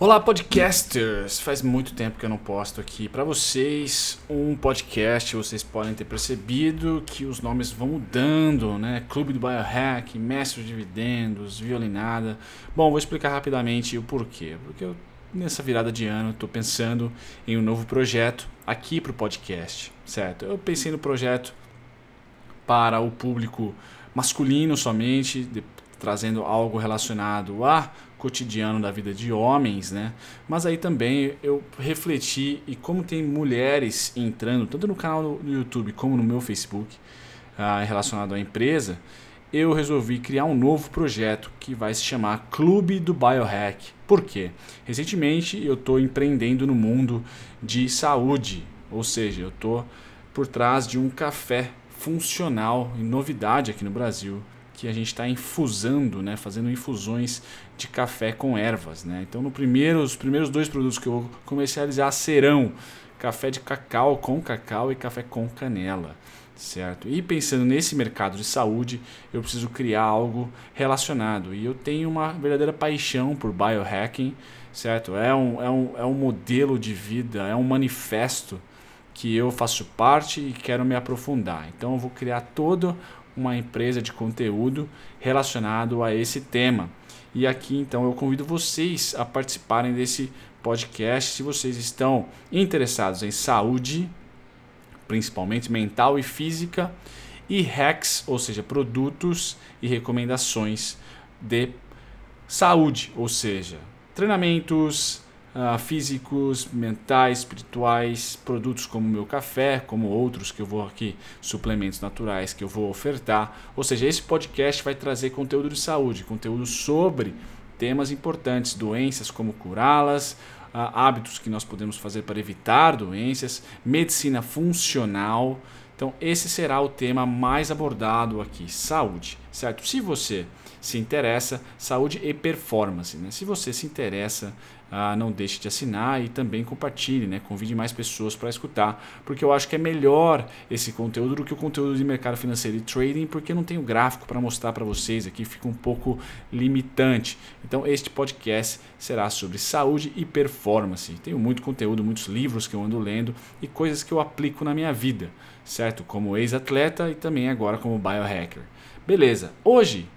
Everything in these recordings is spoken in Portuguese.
Olá, podcasters! Faz muito tempo que eu não posto aqui para vocês um podcast. Vocês podem ter percebido que os nomes vão mudando, né? Clube do Biohack, Mestre de Dividendos, Violinada. Bom, vou explicar rapidamente o porquê. Porque eu, nessa virada de ano, estou pensando em um novo projeto aqui para o podcast, certo? Eu pensei no projeto para o público masculino somente, trazendo algo relacionado a cotidiano da vida de homens, né? Mas aí também eu refleti e como tem mulheres entrando, tanto no canal do YouTube como no meu Facebook, ah, relacionado à empresa, eu resolvi criar um novo projeto que vai se chamar Clube do Biohack. Por quê? Recentemente eu estou empreendendo no mundo de saúde, ou seja, eu estou por trás de um café funcional e novidade aqui no Brasil que a gente está infusando, né, fazendo infusões de café com ervas. Né? Então, no primeiro, os primeiros dois produtos que eu vou comercializar serão café de cacau com cacau e café com canela. Certo? E pensando nesse mercado de saúde, eu preciso criar algo relacionado. E eu tenho uma verdadeira paixão por biohacking, certo? É um, é um, é um modelo de vida, é um manifesto que eu faço parte e quero me aprofundar. Então eu vou criar todo uma empresa de conteúdo relacionado a esse tema. E aqui então eu convido vocês a participarem desse podcast se vocês estão interessados em saúde, principalmente mental e física, e hacks, ou seja, produtos e recomendações de saúde, ou seja, treinamentos, uh, físicos, mentais, espirituais, produtos como o meu café, como outros que eu vou aqui, suplementos naturais que eu vou ofertar. Ou seja, esse podcast vai trazer conteúdo de saúde, conteúdo sobre temas importantes, doenças, como curá-las, uh, hábitos que nós podemos fazer para evitar doenças, medicina funcional. Então, esse será o tema mais abordado aqui, saúde, certo? Se você se interessa, saúde e performance, né? Se você se interessa ah, não deixe de assinar e também compartilhe, né? convide mais pessoas para escutar, porque eu acho que é melhor esse conteúdo do que o conteúdo de mercado financeiro e trading, porque não tenho gráfico para mostrar para vocês aqui, fica um pouco limitante. Então, este podcast será sobre saúde e performance. Tenho muito conteúdo, muitos livros que eu ando lendo e coisas que eu aplico na minha vida, certo? Como ex-atleta e também agora como biohacker. Beleza, hoje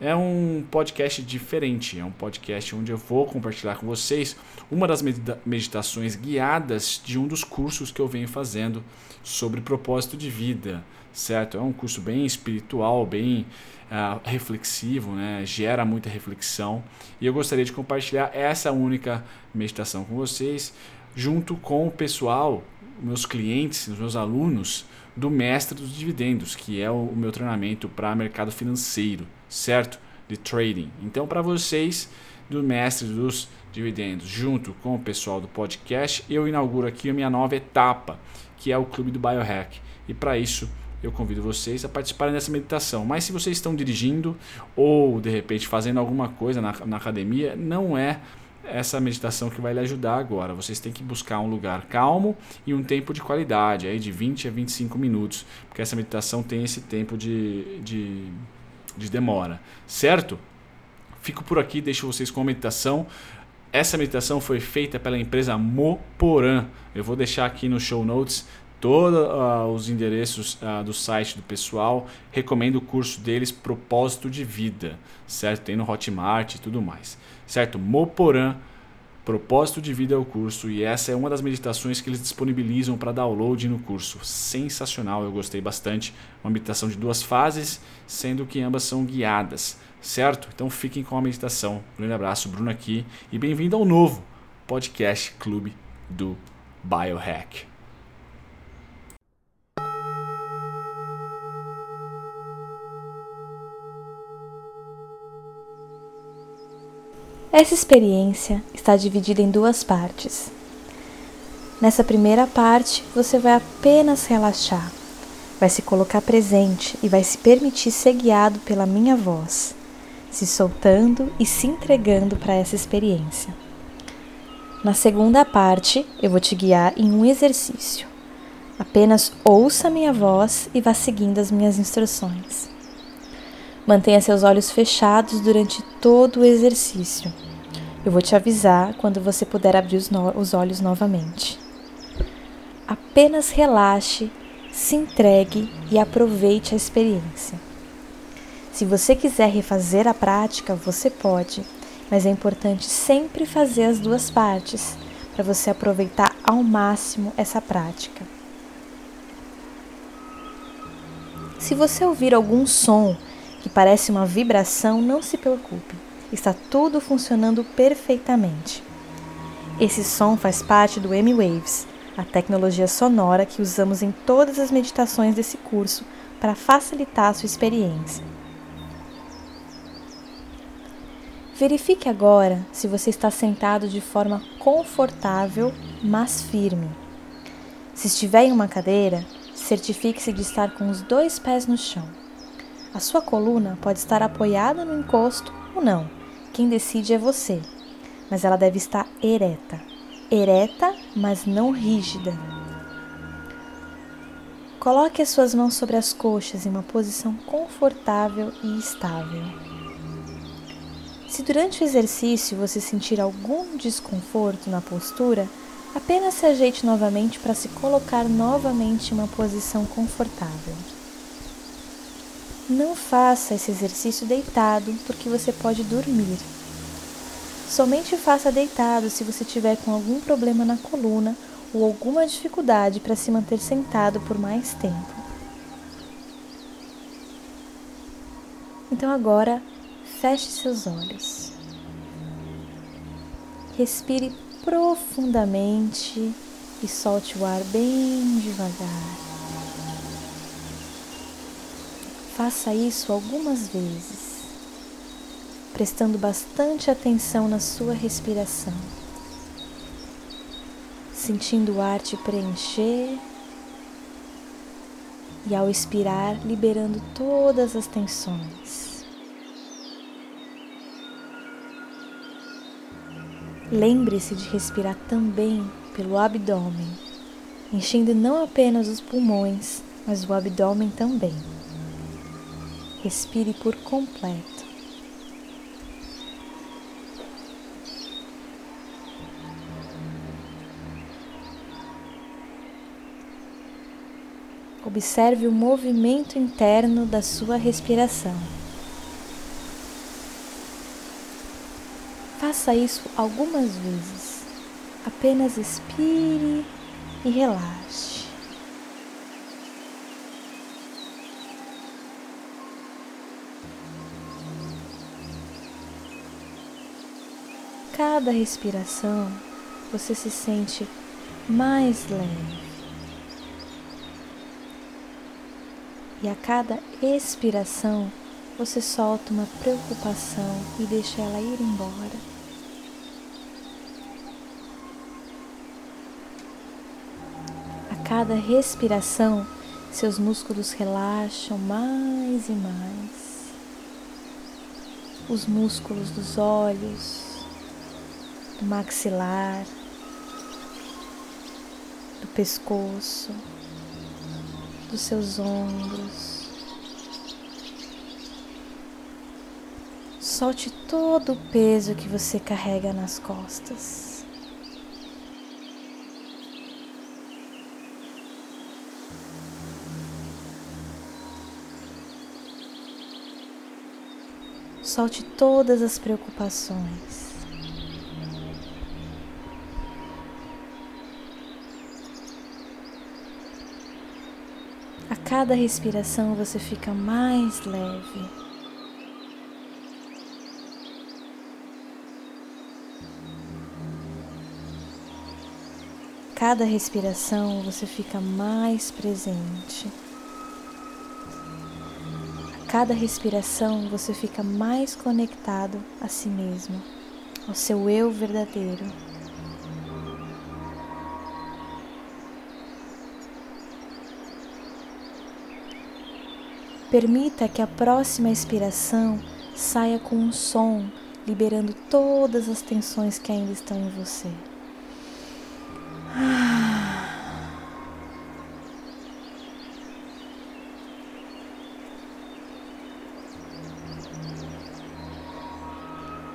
é um podcast diferente, é um podcast onde eu vou compartilhar com vocês uma das meditações guiadas de um dos cursos que eu venho fazendo sobre propósito de vida, certo? É um curso bem espiritual, bem uh, reflexivo, né? gera muita reflexão e eu gostaria de compartilhar essa única meditação com vocês, junto com o pessoal, meus clientes, meus alunos do Mestre dos Dividendos, que é o meu treinamento para mercado financeiro certo? De trading. Então, para vocês, do mestre dos dividendos, junto com o pessoal do podcast, eu inauguro aqui a minha nova etapa, que é o Clube do Biohack. E para isso, eu convido vocês a participarem dessa meditação. Mas se vocês estão dirigindo ou de repente fazendo alguma coisa na, na academia, não é essa meditação que vai lhe ajudar agora. Vocês têm que buscar um lugar calmo e um tempo de qualidade, aí de 20 a 25 minutos, porque essa meditação tem esse tempo de, de de demora, certo? Fico por aqui, deixo vocês com a meditação. Essa meditação foi feita pela empresa Moporan. Eu vou deixar aqui no show notes todos uh, os endereços uh, do site do pessoal. Recomendo o curso deles, Propósito de Vida, certo? Tem no Hotmart e tudo mais, certo? Moporan Propósito de vida é o curso e essa é uma das meditações que eles disponibilizam para download no curso. Sensacional, eu gostei bastante. Uma meditação de duas fases, sendo que ambas são guiadas, certo? Então fiquem com a meditação. Um grande abraço, Bruno aqui e bem-vindo ao novo podcast Clube do Biohack. Essa experiência está dividida em duas partes. Nessa primeira parte, você vai apenas relaxar, vai se colocar presente e vai se permitir ser guiado pela minha voz, se soltando e se entregando para essa experiência. Na segunda parte, eu vou te guiar em um exercício. Apenas ouça minha voz e vá seguindo as minhas instruções. Mantenha seus olhos fechados durante todo o exercício Eu vou te avisar quando você puder abrir os, no os olhos novamente. Apenas relaxe, se entregue e aproveite a experiência. Se você quiser refazer a prática, você pode, mas é importante sempre fazer as duas partes para você aproveitar ao máximo essa prática. Se você ouvir algum som que parece uma vibração, não se preocupe, está tudo funcionando perfeitamente. Esse som faz parte do M-Waves, a tecnologia sonora que usamos em todas as meditações desse curso para facilitar a sua experiência. Verifique agora se você está sentado de forma confortável, mas firme. Se estiver em uma cadeira, certifique-se de estar com os dois pés no chão. A sua coluna pode estar apoiada no encosto ou não, quem decide é você, mas ela deve estar ereta. Ereta, mas não rígida. Coloque as suas mãos sobre as coxas em uma posição confortável e estável. Se durante o exercício você sentir algum desconforto na postura, apenas se ajeite novamente para se colocar novamente em uma posição confortável. Não faça esse exercício deitado, porque você pode dormir. Somente faça deitado se você tiver com algum problema na coluna ou alguma dificuldade para se manter sentado por mais tempo. Então agora Feche seus olhos. Respire profundamente e solte o ar bem devagar. Faça isso algumas vezes, prestando bastante atenção na sua respiração, sentindo o ar te preencher e ao expirar, liberando todas as tensões. Lembre-se de respirar também pelo abdômen, enchendo não apenas os pulmões, mas o abdômen também. Respire por completo. Observe o movimento interno da sua respiração. Faça isso algumas vezes. Apenas expire e relaxe. Cada respiração você se sente mais leve. E a cada expiração você solta uma preocupação e deixa ela ir embora. cada respiração, seus músculos relaxam mais e mais. Os músculos dos olhos, do maxilar, do pescoço, dos seus ombros. Solte todo o peso que você carrega nas costas. Solte todas as preocupações. A cada respiração você fica mais leve. Cada respiração você fica mais presente cada respiração você fica mais conectado a si mesmo, ao seu eu verdadeiro. Permita que a próxima expiração saia com um som, liberando todas as tensões que ainda estão em você.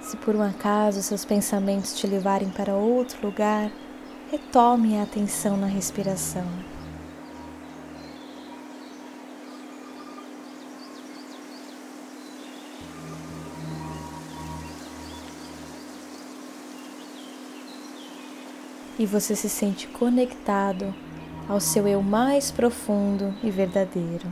Se por um acaso seus pensamentos te levarem para outro lugar, retome a atenção na respiração. E você se sente conectado ao seu eu mais profundo e verdadeiro.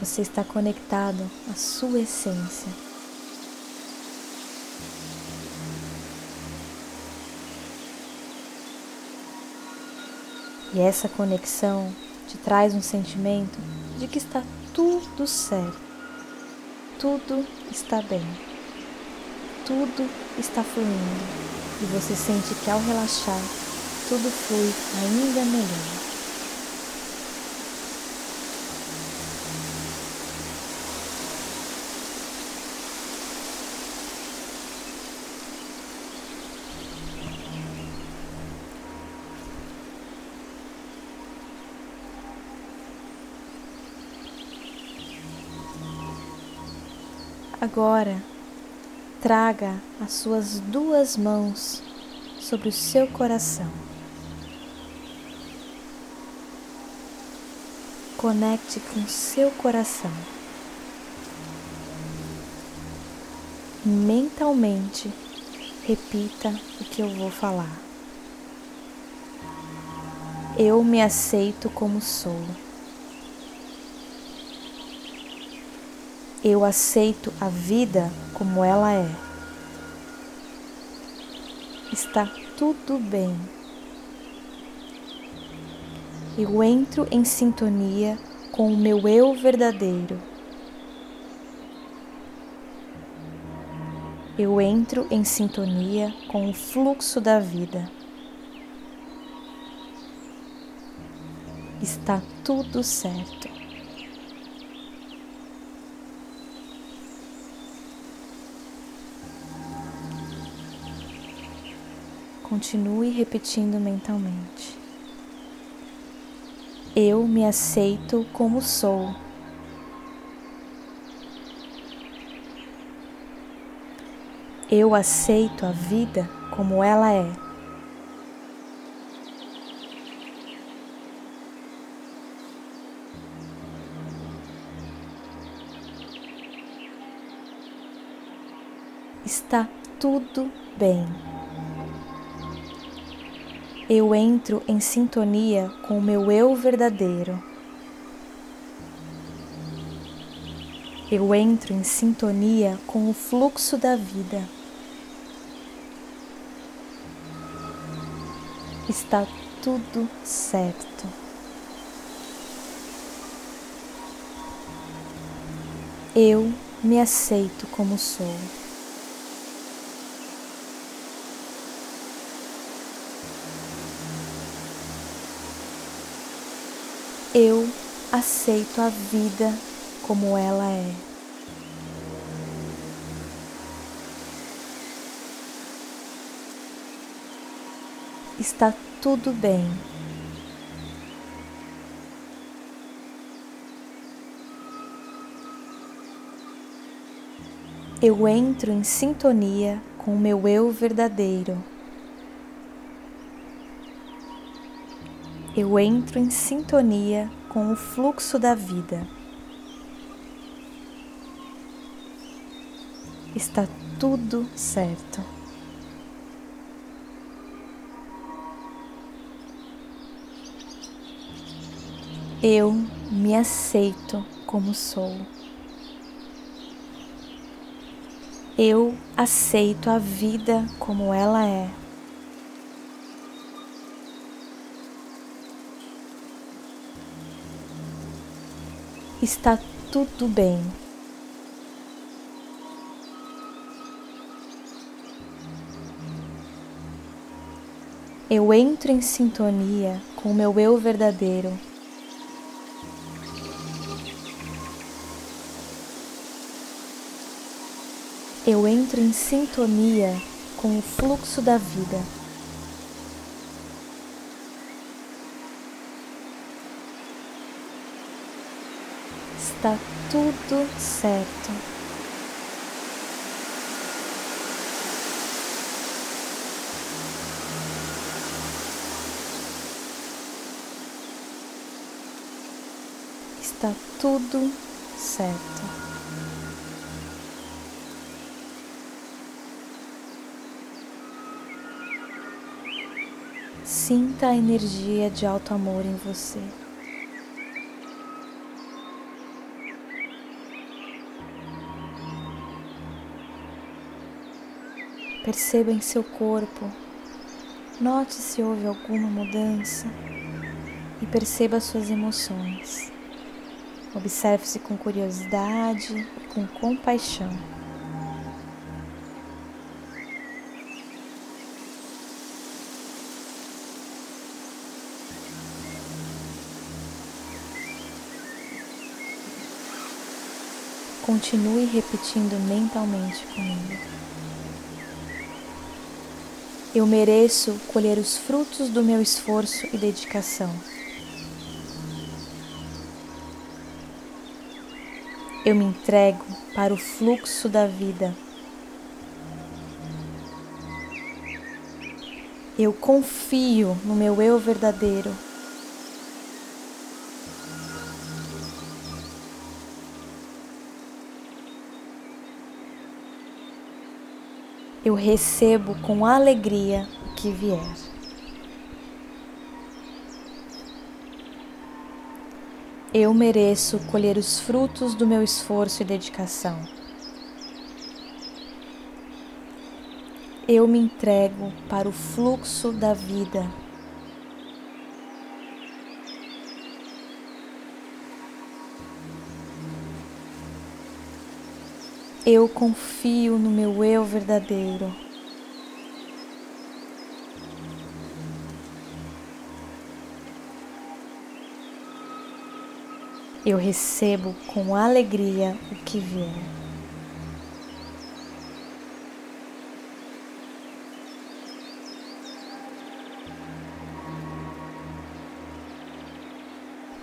Você está conectado à sua essência. E essa conexão te traz um sentimento de que está tudo certo, tudo está bem, tudo está fluindo e você sente que ao relaxar, tudo flui ainda melhor. Agora, traga as suas duas mãos sobre o seu coração. Conecte com seu coração. Mentalmente, repita o que eu vou falar. Eu me aceito como sou. Eu aceito a vida como ela é. Está tudo bem. Eu entro em sintonia com o meu eu verdadeiro. Eu entro em sintonia com o fluxo da vida. Está tudo certo. Continue repetindo mentalmente. Eu me aceito como sou. Eu aceito a vida como ela é. Está tudo bem eu entro em sintonia com o meu eu verdadeiro. Eu entro em sintonia com o fluxo da vida. Está tudo certo. Eu me aceito como sou. Eu aceito a vida como ela é. Está tudo bem. Eu entro em sintonia com o meu eu verdadeiro. Eu entro em sintonia com o fluxo da vida. Está tudo certo. Eu me aceito como sou. Eu aceito a vida como ela é. Está tudo bem. Eu entro em sintonia com o meu eu verdadeiro. Eu entro em sintonia com o fluxo da vida. Está tudo certo. Está tudo certo. Sinta a energia de alto amor em você. Perceba em seu corpo, note se houve alguma mudança e perceba suas emoções. Observe-se com curiosidade e com compaixão. Continue repetindo mentalmente comigo. Eu mereço colher os frutos do meu esforço e dedicação. Eu me entrego para o fluxo da vida. Eu confio no meu eu verdadeiro. Eu recebo com alegria o que vier. Eu mereço colher os frutos do meu esforço e dedicação. Eu me entrego para o fluxo da vida. Eu confio no meu eu verdadeiro. Eu recebo com alegria o que vier.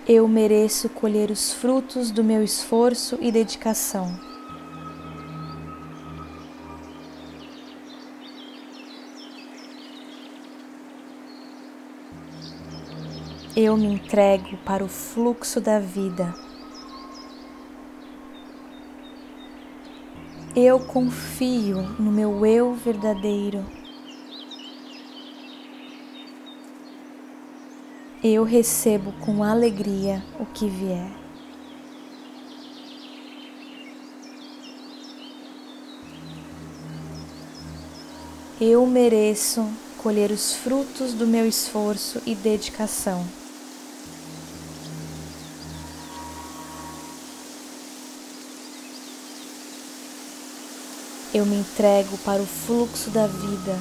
Eu mereço colher os frutos do meu esforço e dedicação. Eu me entrego para o fluxo da vida. Eu confio no meu eu verdadeiro. Eu recebo com alegria o que vier. Eu mereço colher os frutos do meu esforço e dedicação. Eu me entrego para o fluxo da vida.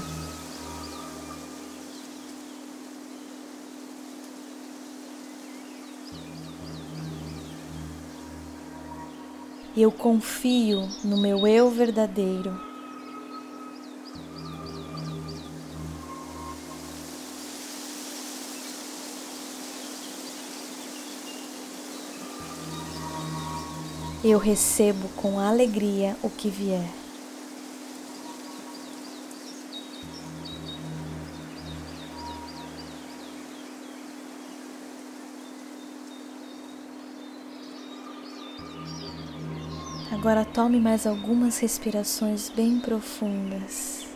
Eu confio no meu eu verdadeiro. Eu recebo com alegria o que vier. Agora tome mais algumas respirações bem profundas.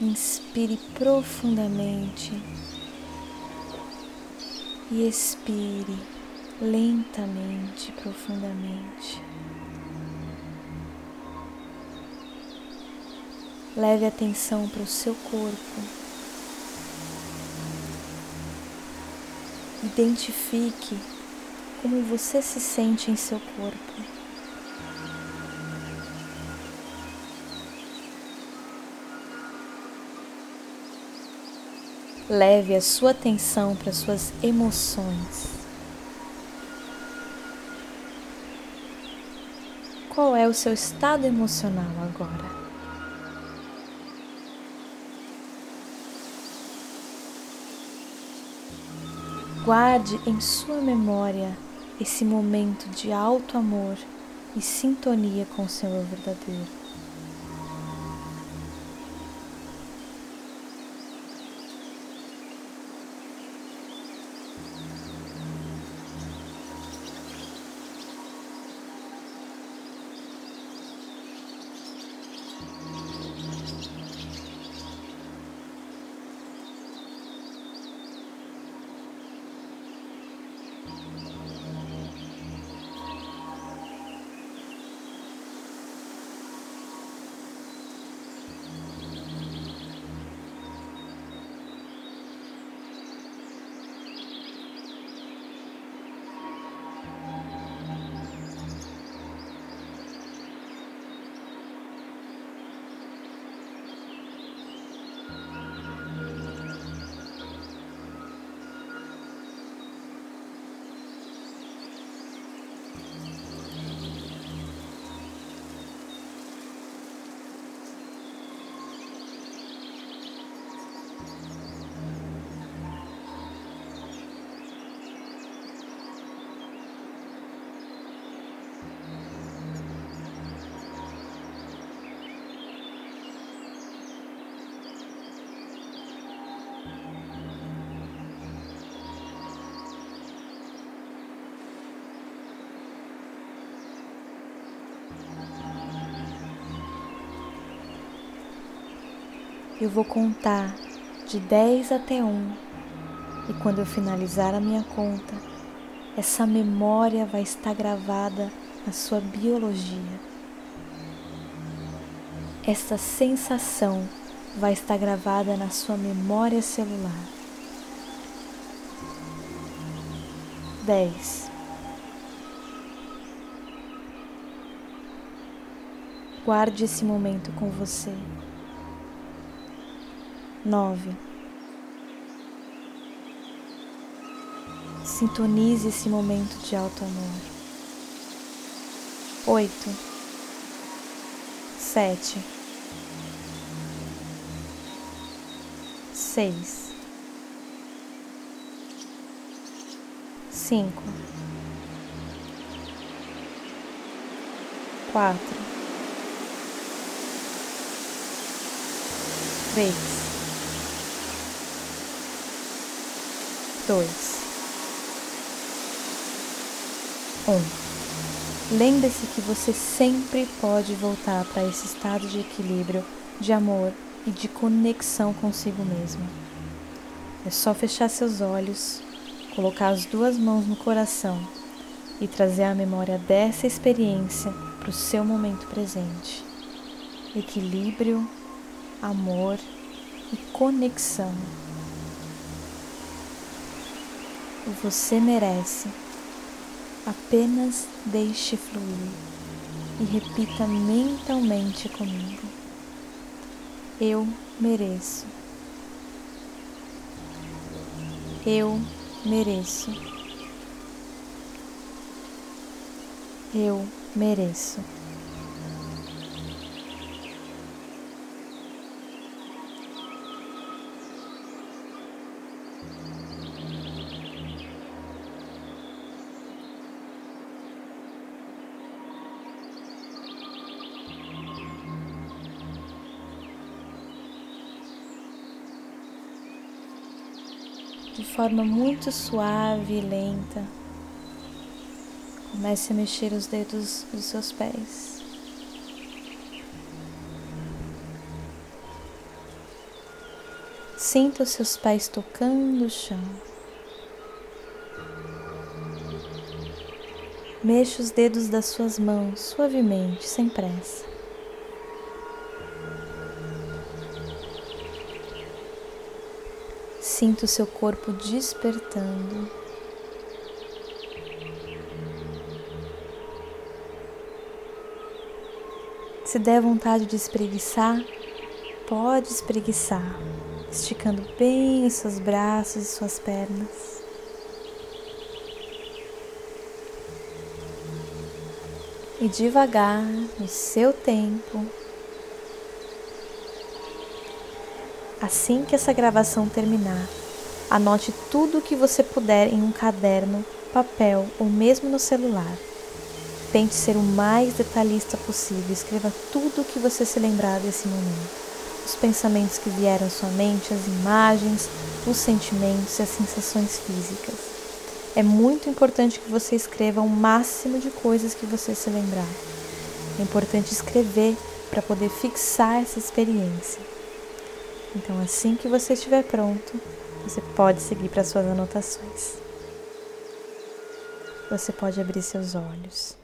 Inspire profundamente e expire lentamente, profundamente. Leve atenção para o seu corpo. Identifique como você se sente em seu corpo. Leve a sua atenção para suas emoções. Qual é o seu estado emocional agora? Guarde em sua memória esse momento de alto amor e sintonia com o eu verdadeiro. Eu vou contar de 10 até 1 e quando eu finalizar a minha conta, essa memória vai estar gravada na sua biologia. Essa sensação vai estar gravada na sua memória celular. 10 Guarde esse momento com você nove. Sintonize esse momento de alto amor. Oito, sete, seis, cinco, quatro, três. Dois, um. Lembre-se que você sempre pode voltar para esse estado de equilíbrio, de amor e de conexão consigo mesmo. É só fechar seus olhos, colocar as duas mãos no coração e trazer a memória dessa experiência para o seu momento presente. Equilíbrio, amor e conexão. Você merece. Apenas deixe fluir e repita mentalmente comigo. Eu mereço. Eu mereço. Eu mereço. Forma muito suave e lenta. Comece a mexer os dedos dos seus pés. Sinta os seus pés tocando o chão. Mexa os dedos das suas mãos suavemente, sem pressa. Sinta o seu corpo despertando. Se der vontade de espreguiçar, pode espreguiçar, esticando bem os seus braços e suas pernas. E devagar, no seu tempo, Assim que essa gravação terminar, Anote tudo o que você puder em um caderno, papel ou mesmo no celular. Tente ser o mais detalhista possível. Escreva tudo o que você se lembrar desse momento. Os pensamentos que vieram à sua mente, as imagens, os sentimentos e as sensações físicas. É muito importante que você escreva o máximo de coisas que você se lembrar. É importante escrever para poder fixar essa experiência. Então, assim que você estiver pronto, você pode seguir para suas anotações. Você pode abrir seus olhos.